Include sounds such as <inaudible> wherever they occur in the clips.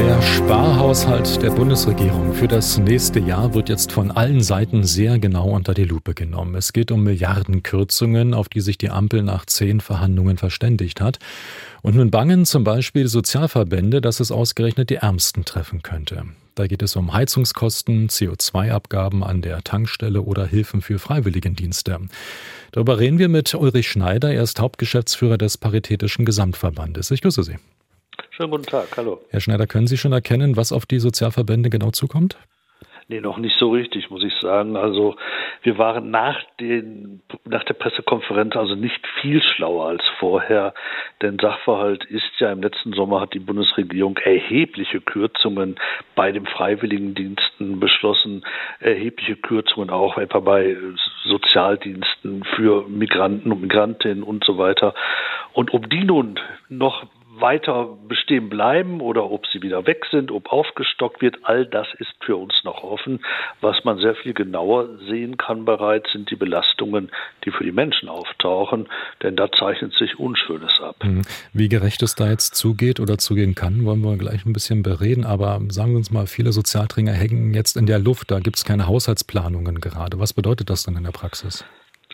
Der Sparhaushalt der Bundesregierung für das nächste Jahr wird jetzt von allen Seiten sehr genau unter die Lupe genommen. Es geht um Milliardenkürzungen, auf die sich die Ampel nach zehn Verhandlungen verständigt hat. Und nun bangen zum Beispiel Sozialverbände, dass es ausgerechnet die Ärmsten treffen könnte. Da geht es um Heizungskosten, CO2-Abgaben an der Tankstelle oder Hilfen für Freiwilligendienste. Darüber reden wir mit Ulrich Schneider. Er ist Hauptgeschäftsführer des Paritätischen Gesamtverbandes. Ich grüße Sie. Schönen guten Tag, hallo. Herr Schneider, können Sie schon erkennen, was auf die Sozialverbände genau zukommt? Nee, noch nicht so richtig, muss ich sagen. Also wir waren nach, den, nach der Pressekonferenz also nicht viel schlauer als vorher. Denn Sachverhalt ist ja, im letzten Sommer hat die Bundesregierung erhebliche Kürzungen bei den Freiwilligendiensten beschlossen, erhebliche Kürzungen auch etwa bei Sozialdiensten für Migranten und Migrantinnen und so weiter. Und um die nun noch weiter bestehen bleiben oder ob sie wieder weg sind, ob aufgestockt wird, all das ist für uns noch offen. Was man sehr viel genauer sehen kann bereits, sind die Belastungen, die für die Menschen auftauchen, denn da zeichnet sich Unschönes ab. Mhm. Wie gerecht es da jetzt zugeht oder zugehen kann, wollen wir gleich ein bisschen bereden. Aber sagen wir uns mal, viele Sozialträger hängen jetzt in der Luft, da gibt es keine Haushaltsplanungen gerade. Was bedeutet das dann in der Praxis?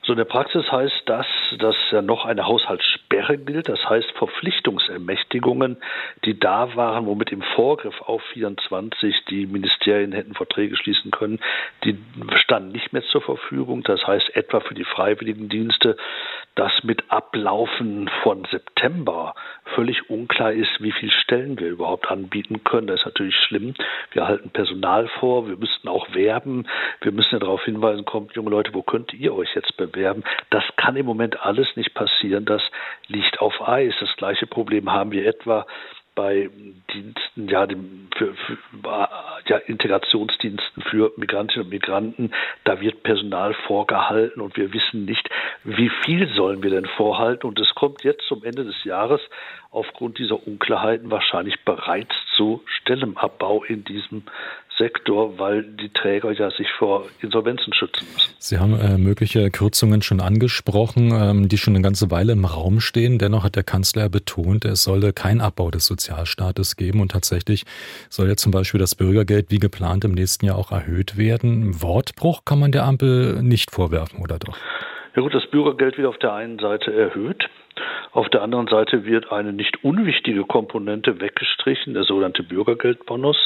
So in der Praxis heißt das, dass ja noch eine Haushaltssperre gilt, das heißt Verpflichtungsermächtigungen, die da waren, womit im Vorgriff auf 24 die Ministerien hätten Verträge schließen können, die standen nicht mehr zur Verfügung. Das heißt etwa für die Freiwilligendienste, dass mit Ablaufen von September völlig unklar ist, wie viele Stellen wir überhaupt anbieten können. Das ist natürlich schlimm. Wir halten Personal vor, wir müssten auch werben, wir müssen ja darauf hinweisen, kommt junge Leute, wo könnt ihr euch jetzt bewerben? Das kann im Moment alles nicht passieren. Das liegt auf Eis. Das gleiche Problem haben wir etwa bei Diensten, ja, dem, für, für, ja, Integrationsdiensten für Migrantinnen und Migranten, da wird Personal vorgehalten und wir wissen nicht, wie viel sollen wir denn vorhalten. Und es kommt jetzt zum Ende des Jahres aufgrund dieser Unklarheiten wahrscheinlich bereits zu Stellenabbau in diesem Sektor, weil die Träger ja sich vor Insolvenzen schützen müssen. Sie haben äh, mögliche Kürzungen schon angesprochen, ähm, die schon eine ganze Weile im Raum stehen. Dennoch hat der Kanzler betont, es solle kein Abbau des Sozialstaates geben und tatsächlich soll ja zum Beispiel das Bürgergeld wie geplant im nächsten Jahr auch erhöht werden. Wortbruch kann man der Ampel nicht vorwerfen, oder doch? Ja gut, das Bürgergeld wird auf der einen Seite erhöht. Auf der anderen Seite wird eine nicht unwichtige Komponente weggestrichen, der sogenannte Bürgergeldbonus.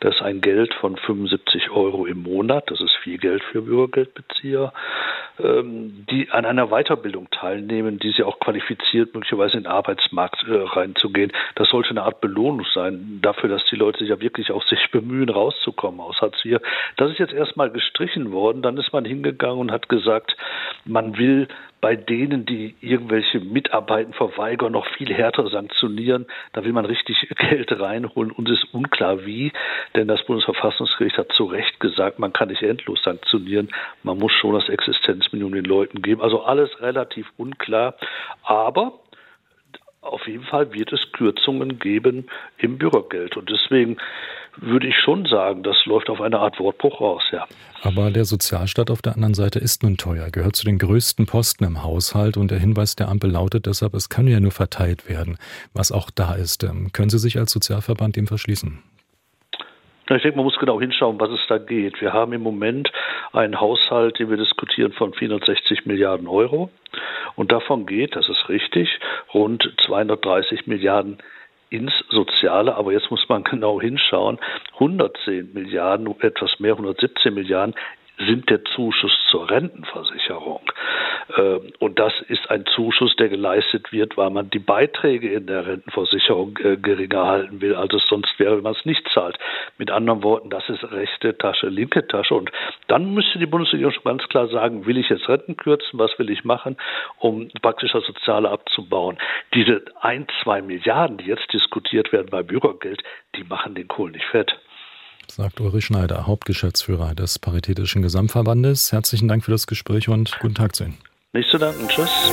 Das ist ein Geld von 75 Euro im Monat. Das ist viel Geld für Bürgergeldbezieher, ähm, die an einer Weiterbildung teilnehmen, die sie auch qualifiziert, möglicherweise in den Arbeitsmarkt äh, reinzugehen. Das sollte eine Art Belohnung sein dafür, dass die Leute sich ja wirklich auch sich bemühen, rauszukommen aus Hartz IV. Das ist jetzt erstmal gestrichen worden. Dann ist man hingegangen und hat gesagt, man will bei denen, die irgendwelche Mitarbeiten verweigern, noch viel härter sanktionieren. Da will man richtig <laughs> Geld reinholen und es ist unklar wie, denn das Bundesverfassungsgericht hat zu Recht gesagt, man kann nicht endlos sanktionieren, man muss schon das Existenzminimum den Leuten geben. Also alles relativ unklar, aber auf jeden Fall wird es Kürzungen geben im Bürgergeld und deswegen würde ich schon sagen, das läuft auf eine Art Wortbruch raus, ja. Aber der Sozialstaat auf der anderen Seite ist nun teuer, gehört zu den größten Posten im Haushalt und der Hinweis der Ampel lautet deshalb, es kann ja nur verteilt werden, was auch da ist. Ähm, können Sie sich als Sozialverband dem verschließen? Ich denke, man muss genau hinschauen, was es da geht. Wir haben im Moment einen Haushalt, den wir diskutieren, von 460 Milliarden Euro. Und davon geht, das ist richtig, rund 230 Milliarden ins Soziale, aber jetzt muss man <laughs> genau hinschauen, 110 Milliarden, etwas mehr, 117 Milliarden sind der Zuschuss zur Rentenversicherung. Ähm, und das ist ein Zuschuss, der geleistet wird, weil man die Beiträge in der Rentenversicherung äh, geringer halten will, als es sonst wäre, wenn man es nicht zahlt. Mit anderen Worten, das ist rechte Tasche, linke Tasche. Und dann müsste die Bundesregierung schon ganz klar sagen, will ich jetzt Renten kürzen, was will ich machen, um praktisch das Soziale abzubauen. Diese ein, zwei Milliarden, die jetzt diskutiert werden bei Bürgergeld, die machen den Kohl nicht fett sagt Ulrich Schneider, Hauptgeschäftsführer des Paritätischen Gesamtverbandes. Herzlichen Dank für das Gespräch und guten Tag zu Ihnen. Nicht zu danken. Tschüss.